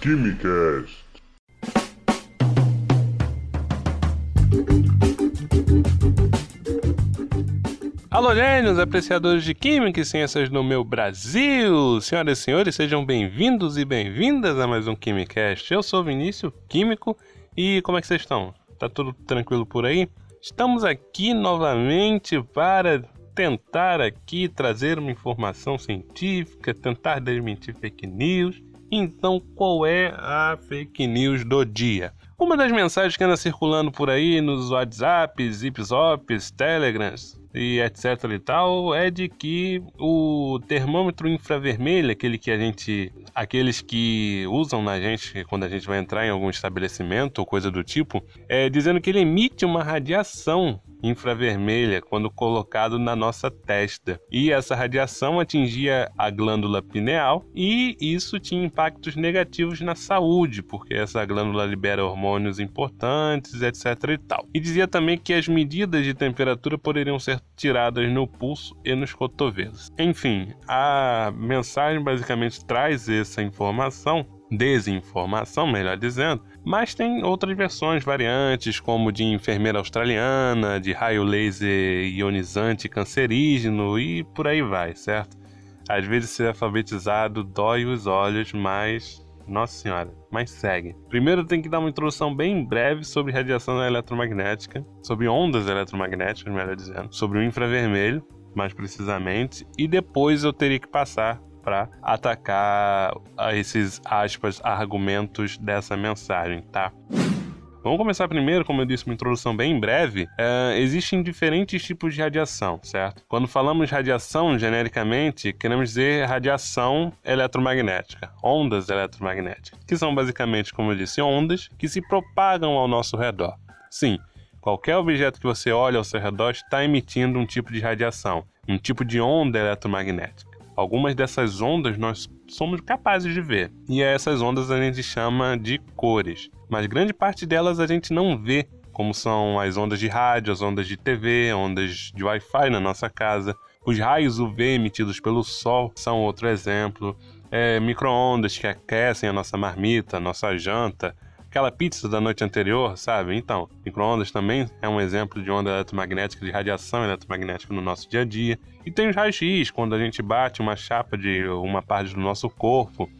Quimicast. Alô, gênios, apreciadores de Química e Ciências no meu Brasil! Senhoras e senhores, sejam bem-vindos e bem-vindas a mais um Quimicast. Eu sou Vinícius, químico, e como é que vocês estão? Tá tudo tranquilo por aí? Estamos aqui novamente para tentar aqui trazer uma informação científica, tentar desmentir fake news. Então, qual é a fake news do dia? Uma das mensagens que anda circulando por aí nos WhatsApps, Zipzops, Telegrams, e etc e tal, é de que o termômetro infravermelho, aquele que a gente, aqueles que usam na gente quando a gente vai entrar em algum estabelecimento ou coisa do tipo, é dizendo que ele emite uma radiação infravermelha quando colocado na nossa testa. E essa radiação atingia a glândula pineal e isso tinha impactos negativos na saúde, porque essa glândula libera hormônios importantes, etc e tal. E dizia também que as medidas de temperatura poderiam ser tiradas no pulso e nos cotovelos. Enfim, a mensagem basicamente traz essa informação desinformação, melhor dizendo, mas tem outras versões, variantes, como de enfermeira australiana, de raio laser ionizante cancerígeno e por aí vai, certo? Às vezes ser alfabetizado dói os olhos, mas. Nossa senhora, mas segue. Primeiro tem que dar uma introdução bem breve sobre radiação eletromagnética, sobre ondas eletromagnéticas, melhor dizendo, sobre o infravermelho, mais precisamente, e depois eu teria que passar para atacar esses aspas argumentos dessa mensagem, tá? Vamos começar primeiro, como eu disse, uma introdução bem breve. É, existem diferentes tipos de radiação, certo? Quando falamos de radiação, genericamente, queremos dizer radiação eletromagnética, ondas eletromagnéticas, que são basicamente, como eu disse, ondas que se propagam ao nosso redor. Sim, qualquer objeto que você olha ao seu redor está emitindo um tipo de radiação, um tipo de onda eletromagnética. Algumas dessas ondas nós somos capazes de ver, e essas ondas a gente chama de cores, mas grande parte delas a gente não vê, como são as ondas de rádio, as ondas de TV, ondas de Wi-Fi na nossa casa. Os raios UV emitidos pelo Sol são outro exemplo. É, micro-ondas que aquecem a nossa marmita, a nossa janta, aquela pizza da noite anterior, sabe? Então, microondas também é um exemplo de onda eletromagnética, de radiação eletromagnética no nosso dia a dia. E tem os raios-x, quando a gente bate uma chapa de uma parte do nosso corpo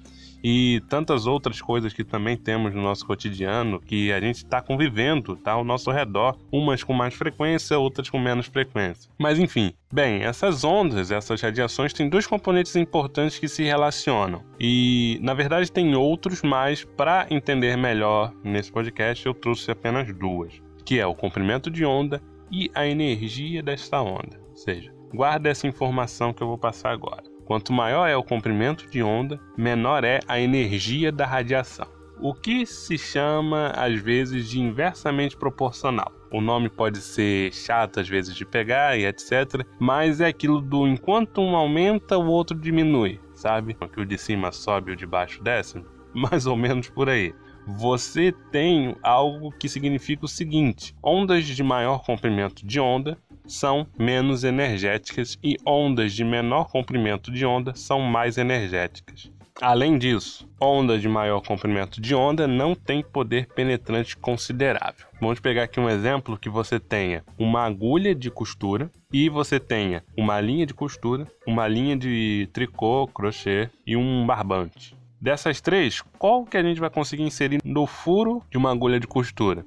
e tantas outras coisas que também temos no nosso cotidiano que a gente está convivendo, tá ao nosso redor, umas com mais frequência, outras com menos frequência. Mas enfim, bem, essas ondas, essas radiações têm dois componentes importantes que se relacionam. E na verdade tem outros, mas para entender melhor nesse podcast eu trouxe apenas duas, que é o comprimento de onda e a energia desta onda. Ou seja, guarda essa informação que eu vou passar agora. Quanto maior é o comprimento de onda, menor é a energia da radiação. O que se chama às vezes de inversamente proporcional. O nome pode ser chato às vezes de pegar e etc, mas é aquilo do enquanto um aumenta, o outro diminui, sabe? Que o de cima sobe e o de baixo desce, mais ou menos por aí você tem algo que significa o seguinte: ondas de maior comprimento de onda são menos energéticas e ondas de menor comprimento de onda são mais energéticas. Além disso, ondas de maior comprimento de onda não têm poder penetrante considerável. Vamos pegar aqui um exemplo que você tenha uma agulha de costura e você tenha uma linha de costura, uma linha de tricô, crochê e um barbante. Dessas três, qual que a gente vai conseguir inserir no furo de uma agulha de costura?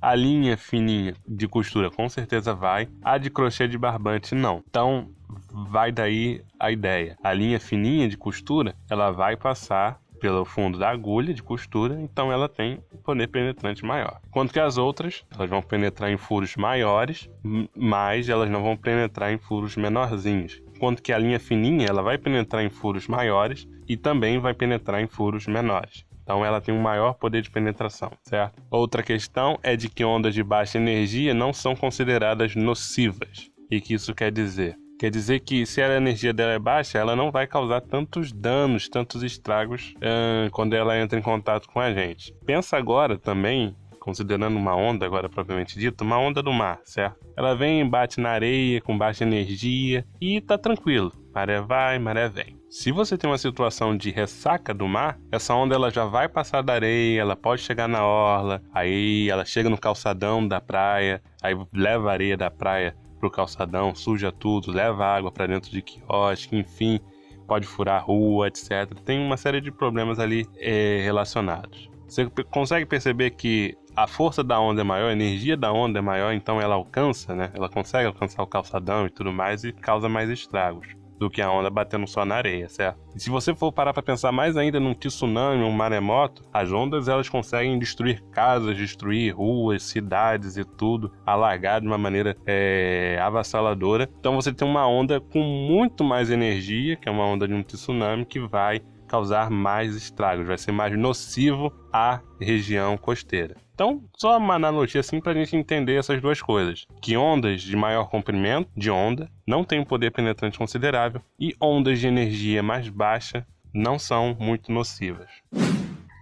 A linha fininha de costura com certeza vai, a de crochê de barbante não. Então, vai daí a ideia. A linha fininha de costura, ela vai passar pelo fundo da agulha de costura, então ela tem poder penetrante maior. Enquanto que as outras, elas vão penetrar em furos maiores, mas elas não vão penetrar em furos menorzinhos. Enquanto que a linha fininha, ela vai penetrar em furos maiores, e também vai penetrar em furos menores. Então ela tem um maior poder de penetração, certo? Outra questão é de que ondas de baixa energia não são consideradas nocivas. E que isso quer dizer? Quer dizer que se a energia dela é baixa, ela não vai causar tantos danos, tantos estragos hum, quando ela entra em contato com a gente. Pensa agora também considerando uma onda agora propriamente dita, uma onda do mar, certo? Ela vem, bate na areia com baixa energia e tá tranquilo Maré vai, maré vem. Se você tem uma situação de ressaca do mar, essa onda ela já vai passar da areia, ela pode chegar na orla, aí ela chega no calçadão da praia, aí leva a areia da praia pro calçadão, suja tudo, leva água para dentro de quiosque, enfim, pode furar a rua, etc. Tem uma série de problemas ali é, relacionados. Você consegue perceber que a força da onda é maior, a energia da onda é maior, então ela alcança, né? Ela consegue alcançar o calçadão e tudo mais e causa mais estragos do que a onda batendo só na areia, certo? E se você for parar para pensar mais ainda num tsunami, um maremoto, as ondas elas conseguem destruir casas, destruir ruas, cidades e tudo, alagar de uma maneira é, avassaladora. Então você tem uma onda com muito mais energia, que é uma onda de um tsunami, que vai causar mais estragos, vai ser mais nocivo à região costeira. Então, só uma analogia assim para a gente entender essas duas coisas: que ondas de maior comprimento de onda não têm um poder penetrante considerável e ondas de energia mais baixa não são muito nocivas.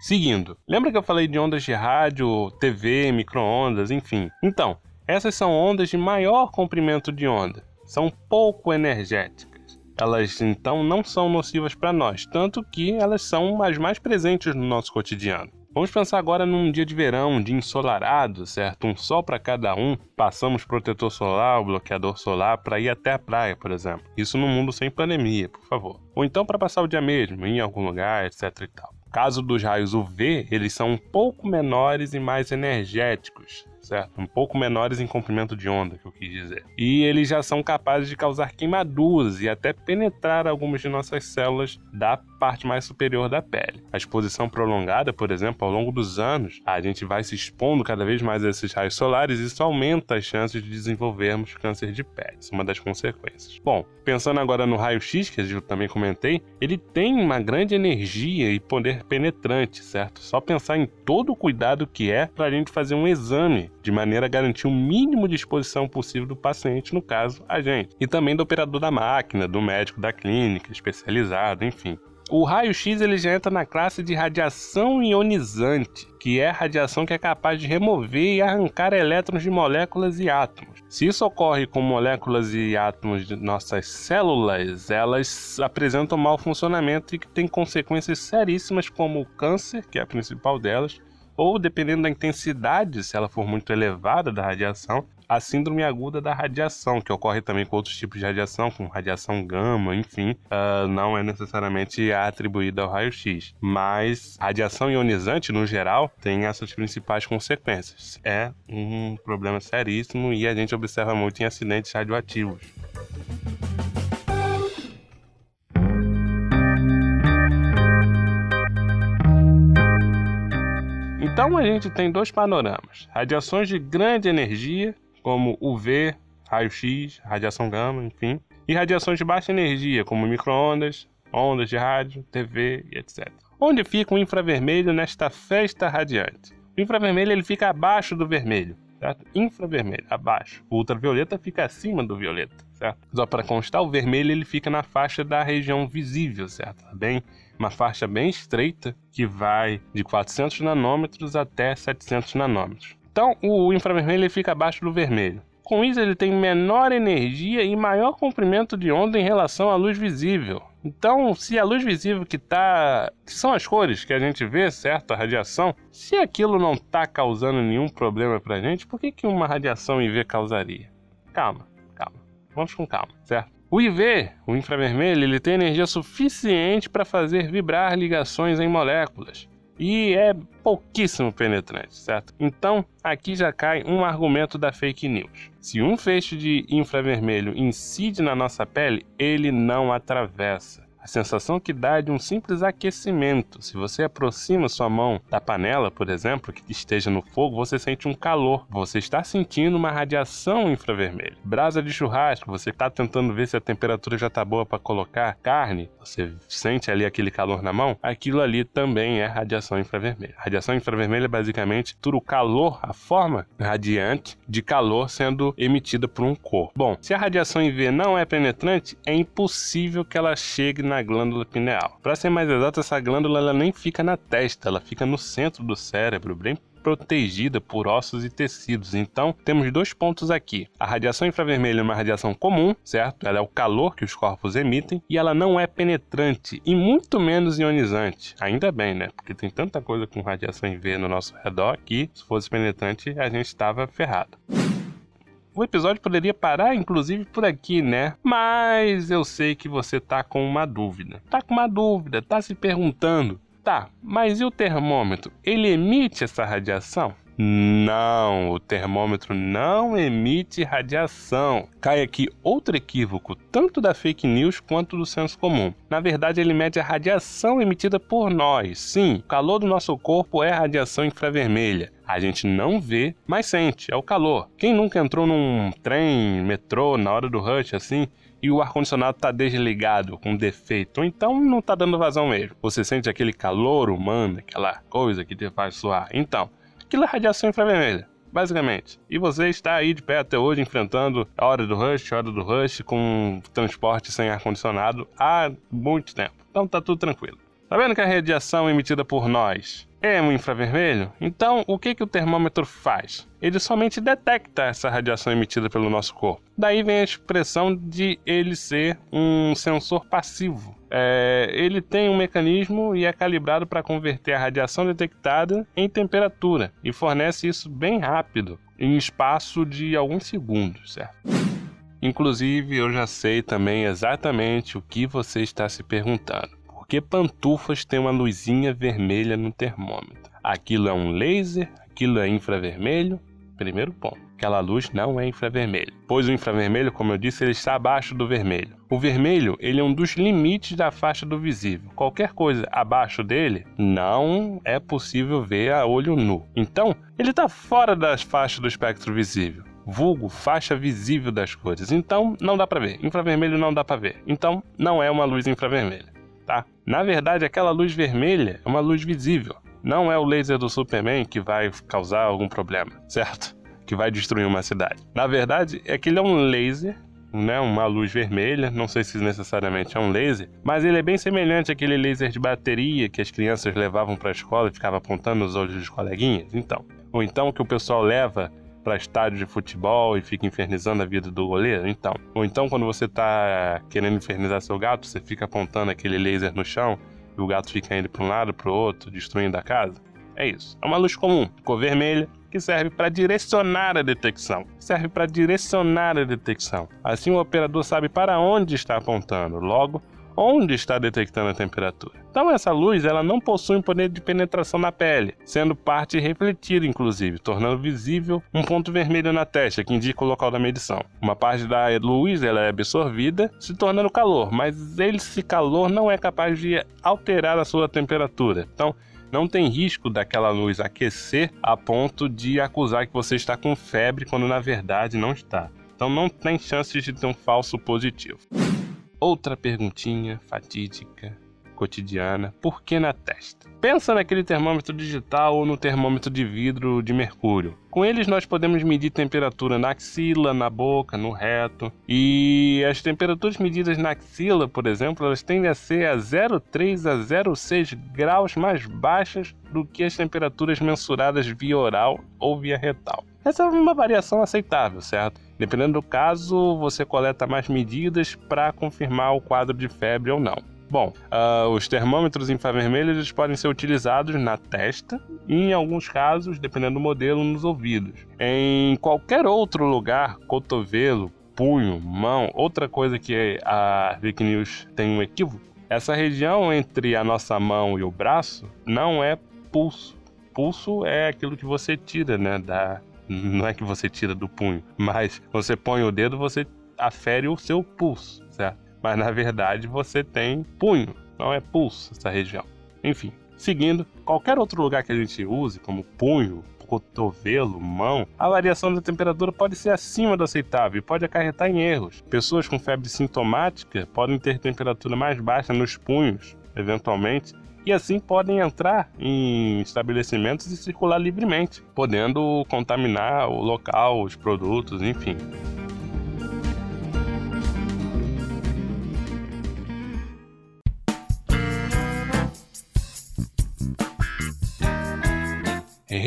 Seguindo, lembra que eu falei de ondas de rádio, TV, microondas, enfim? Então, essas são ondas de maior comprimento de onda, são pouco energéticas. Elas então não são nocivas para nós, tanto que elas são as mais presentes no nosso cotidiano. Vamos pensar agora num dia de verão, um dia ensolarado, certo? Um sol para cada um. Passamos protetor solar, bloqueador solar para ir até a praia, por exemplo. Isso no mundo sem pandemia, por favor. Ou então para passar o dia mesmo, em algum lugar, etc e tal. Caso dos raios UV, eles são um pouco menores e mais energéticos, certo? Um pouco menores em comprimento de onda, que eu quis dizer. E eles já são capazes de causar queimaduras e até penetrar algumas de nossas células da parte mais superior da pele. A exposição prolongada, por exemplo, ao longo dos anos, a gente vai se expondo cada vez mais a esses raios solares e isso aumenta as chances de desenvolvermos câncer de pele. Isso é uma das consequências. Bom, pensando agora no raio-x, que eu também comentei, ele tem uma grande energia e poder penetrante, certo? Só pensar em todo o cuidado que é para a gente fazer um exame de maneira a garantir o mínimo de exposição possível do paciente, no caso, a gente. E também do operador da máquina, do médico da clínica, especializado, enfim. O raio-x ele já entra na classe de radiação ionizante, que é a radiação que é capaz de remover e arrancar elétrons de moléculas e átomos. Se isso ocorre com moléculas e átomos de nossas células, elas apresentam mau funcionamento e que tem consequências seríssimas como o câncer, que é a principal delas, ou dependendo da intensidade, se ela for muito elevada da radiação, a síndrome aguda da radiação, que ocorre também com outros tipos de radiação, como radiação gama, enfim, uh, não é necessariamente atribuída ao raio-x. Mas radiação ionizante, no geral, tem essas principais consequências. É um problema seríssimo e a gente observa muito em acidentes radioativos. Então a gente tem dois panoramas: radiações de grande energia, como UV, raio-x, radiação gama, enfim, e radiações de baixa energia, como microondas, ondas de rádio, TV e etc. Onde fica o infravermelho nesta festa radiante? O infravermelho ele fica abaixo do vermelho, certo? Infravermelho, abaixo. O ultravioleta fica acima do violeta, certo? Só para constar, o vermelho ele fica na faixa da região visível, certo? Tá bem uma faixa bem estreita que vai de 400 nanômetros até 700 nanômetros. Então, o infravermelho ele fica abaixo do vermelho. Com isso, ele tem menor energia e maior comprimento de onda em relação à luz visível. Então, se a luz visível que tá, que são as cores que a gente vê, certo, a radiação, se aquilo não está causando nenhum problema para a gente, por que, que uma radiação IV causaria? Calma, calma, vamos com calma, certo? O IV, o infravermelho, ele tem energia suficiente para fazer vibrar ligações em moléculas e é pouquíssimo penetrante, certo? Então, aqui já cai um argumento da fake news. Se um feixe de infravermelho incide na nossa pele, ele não atravessa. A sensação que dá é de um simples aquecimento. Se você aproxima sua mão da panela, por exemplo, que esteja no fogo, você sente um calor. Você está sentindo uma radiação infravermelha. Brasa de churrasco, você está tentando ver se a temperatura já está boa para colocar carne, você sente ali aquele calor na mão, aquilo ali também é radiação infravermelha. radiação infravermelha é basicamente todo o calor, a forma radiante de calor sendo emitida por um corpo. Bom, se a radiação IV não é penetrante, é impossível que ela chegue na na glândula pineal. Para ser mais exato, essa glândula ela nem fica na testa, ela fica no centro do cérebro, bem protegida por ossos e tecidos. Então, temos dois pontos aqui. A radiação infravermelha é uma radiação comum, certo? Ela é o calor que os corpos emitem e ela não é penetrante e muito menos ionizante. Ainda bem, né? Porque tem tanta coisa com radiação UV no nosso redor que, se fosse penetrante, a gente estava ferrado. O episódio poderia parar, inclusive, por aqui, né? Mas eu sei que você tá com uma dúvida. Tá com uma dúvida, tá se perguntando. Tá, mas e o termômetro? Ele emite essa radiação? Não, o termômetro não emite radiação. Cai aqui outro equívoco, tanto da fake news quanto do senso comum. Na verdade, ele mede a radiação emitida por nós. Sim, o calor do nosso corpo é radiação infravermelha. A gente não vê, mas sente, é o calor. Quem nunca entrou num trem, metrô, na hora do rush assim, e o ar-condicionado está desligado, com defeito, ou então não está dando vazão mesmo. Você sente aquele calor humano, aquela coisa que te faz suar. Então, Aquilo é radiação infravermelha, basicamente. E você está aí de pé até hoje enfrentando a hora do rush, a hora do rush, com transporte sem ar-condicionado há muito tempo. Então tá tudo tranquilo. Tá vendo que a radiação emitida por nós é um infravermelho? Então, o que, que o termômetro faz? Ele somente detecta essa radiação emitida pelo nosso corpo. Daí vem a expressão de ele ser um sensor passivo. É, ele tem um mecanismo e é calibrado para converter a radiação detectada em temperatura e fornece isso bem rápido, em espaço de alguns segundos, certo? Inclusive, eu já sei também exatamente o que você está se perguntando. Por que pantufas têm uma luzinha vermelha no termômetro? Aquilo é um laser? Aquilo é infravermelho? Primeiro ponto. Aquela luz não é infravermelho, pois o infravermelho, como eu disse, ele está abaixo do vermelho. O vermelho, ele é um dos limites da faixa do visível. Qualquer coisa abaixo dele não é possível ver a olho nu. Então, ele está fora das faixas do espectro visível vulgo faixa visível das cores. Então, não dá para ver. Infravermelho não dá para ver. Então, não é uma luz infravermelha, tá? Na verdade, aquela luz vermelha é uma luz visível. Não é o laser do Superman que vai causar algum problema, certo? que vai destruir uma cidade. Na verdade, é que ele é um laser né, uma luz vermelha, não sei se necessariamente é um laser, mas ele é bem semelhante àquele laser de bateria que as crianças levavam para a escola e ficava apontando nos olhos dos coleguinhas, então. Ou então que o pessoal leva para estádio de futebol e fica infernizando a vida do goleiro, então. Ou então quando você está querendo infernizar seu gato, você fica apontando aquele laser no chão e o gato fica indo para um lado para o outro, destruindo a casa. É isso. É uma luz comum, cor vermelha, que serve para direcionar a detecção. Serve para direcionar a detecção. Assim o operador sabe para onde está apontando, logo onde está detectando a temperatura. Então essa luz ela não possui um poder de penetração na pele, sendo parte refletida inclusive, tornando visível um ponto vermelho na testa que indica o local da medição. Uma parte da luz ela é absorvida, se tornando calor, mas esse calor não é capaz de alterar a sua temperatura. Então não tem risco daquela luz aquecer a ponto de acusar que você está com febre quando na verdade não está. Então não tem chances de ter um falso positivo. Outra perguntinha fatídica cotidiana, por que na testa? Pensa naquele termômetro digital ou no termômetro de vidro de mercúrio. Com eles nós podemos medir temperatura na axila, na boca, no reto. E as temperaturas medidas na axila, por exemplo, elas tendem a ser a 0,3 a 0,6 graus mais baixas do que as temperaturas mensuradas via oral ou via retal. Essa é uma variação aceitável, certo? Dependendo do caso, você coleta mais medidas para confirmar o quadro de febre ou não. Bom, uh, os termômetros infravermelhos podem ser utilizados na testa e, em alguns casos, dependendo do modelo, nos ouvidos. Em qualquer outro lugar, cotovelo, punho, mão, outra coisa que a fake news tem um equívoco, essa região entre a nossa mão e o braço não é pulso. Pulso é aquilo que você tira, né, da não é que você tira do punho, mas você põe o dedo, você afere o seu pulso, certo? Mas na verdade você tem punho, não é pulso essa região. Enfim, seguindo, qualquer outro lugar que a gente use, como punho, cotovelo, mão, a variação da temperatura pode ser acima do aceitável e pode acarretar em erros. Pessoas com febre sintomática podem ter temperatura mais baixa nos punhos, eventualmente, e assim podem entrar em estabelecimentos e circular livremente, podendo contaminar o local, os produtos, enfim.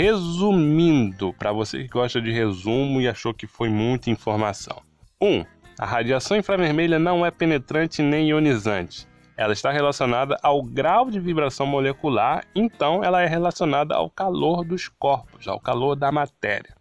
Resumindo, para você que gosta de resumo e achou que foi muita informação. 1. Um, a radiação infravermelha não é penetrante nem ionizante. Ela está relacionada ao grau de vibração molecular, então ela é relacionada ao calor dos corpos, ao calor da matéria.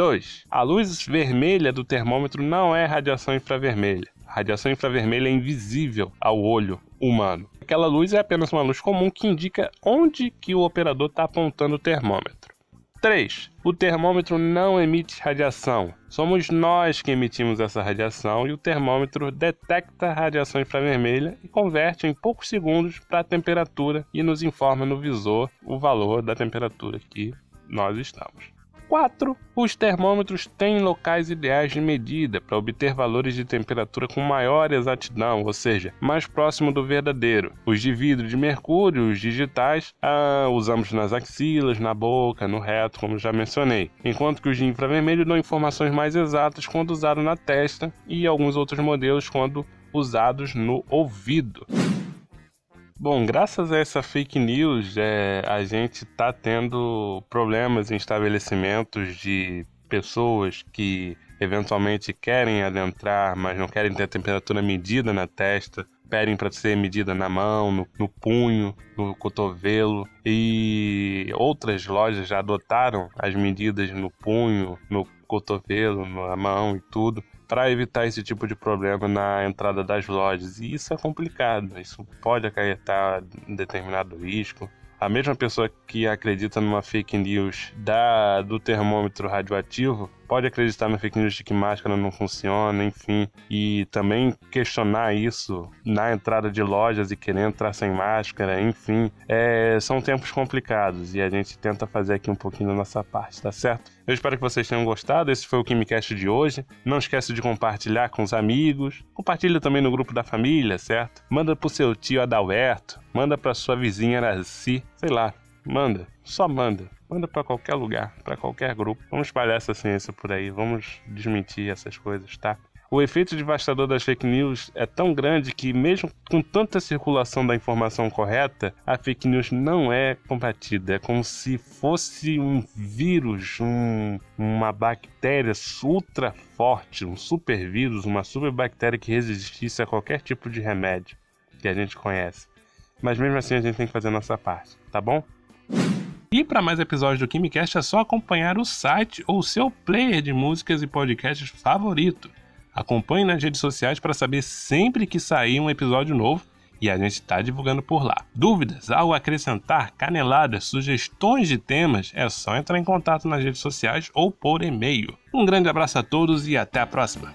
2. A luz vermelha do termômetro não é radiação infravermelha. A radiação infravermelha é invisível ao olho humano. Aquela luz é apenas uma luz comum que indica onde que o operador está apontando o termômetro. 3. O termômetro não emite radiação. Somos nós que emitimos essa radiação e o termômetro detecta a radiação infravermelha e converte em poucos segundos para a temperatura e nos informa no visor o valor da temperatura que nós estamos. 4. Os termômetros têm locais ideais de medida para obter valores de temperatura com maior exatidão, ou seja, mais próximo do verdadeiro. Os de vidro de mercúrio, os digitais, ah, usamos nas axilas, na boca, no reto, como já mencionei, enquanto que os de infravermelho dão informações mais exatas quando usado na testa e alguns outros modelos quando usados no ouvido. Bom, graças a essa fake news, é, a gente está tendo problemas em estabelecimentos de pessoas que eventualmente querem adentrar, mas não querem ter a temperatura medida na testa, pedem para ser medida na mão, no, no, punho, no cotovelo. E outras lojas já adotaram as medidas no punho, no cotovelo, na mão e tudo para evitar esse tipo de problema na entrada das lojas. E isso é complicado, isso pode acarretar um determinado risco. A mesma pessoa que acredita numa fake news da, do termômetro radioativo pode acreditar no fake news de que máscara não funciona, enfim, e também questionar isso na entrada de lojas e querer entrar sem máscara, enfim, é, são tempos complicados e a gente tenta fazer aqui um pouquinho da nossa parte, tá certo? Eu espero que vocês tenham gostado. Esse foi o KimiCast de hoje. Não esqueça de compartilhar com os amigos. Compartilha também no grupo da família, certo? Manda pro seu tio Adalberto. Manda pra sua vizinha Araci. Sei lá. Manda. Só manda. Manda para qualquer lugar, para qualquer grupo. Vamos espalhar essa ciência por aí, vamos desmentir essas coisas, tá? O efeito devastador das fake news é tão grande que, mesmo com tanta circulação da informação correta, a fake news não é combatida. É como se fosse um vírus, um, uma bactéria ultra forte, um super vírus, uma super bactéria que resistisse a qualquer tipo de remédio que a gente conhece. Mas mesmo assim a gente tem que fazer a nossa parte, tá bom? E para mais episódios do KimiCast é só acompanhar o site ou seu player de músicas e podcasts favorito. Acompanhe nas redes sociais para saber sempre que sair um episódio novo e a gente está divulgando por lá. Dúvidas, algo a acrescentar, caneladas, sugestões de temas, é só entrar em contato nas redes sociais ou por e-mail. Um grande abraço a todos e até a próxima!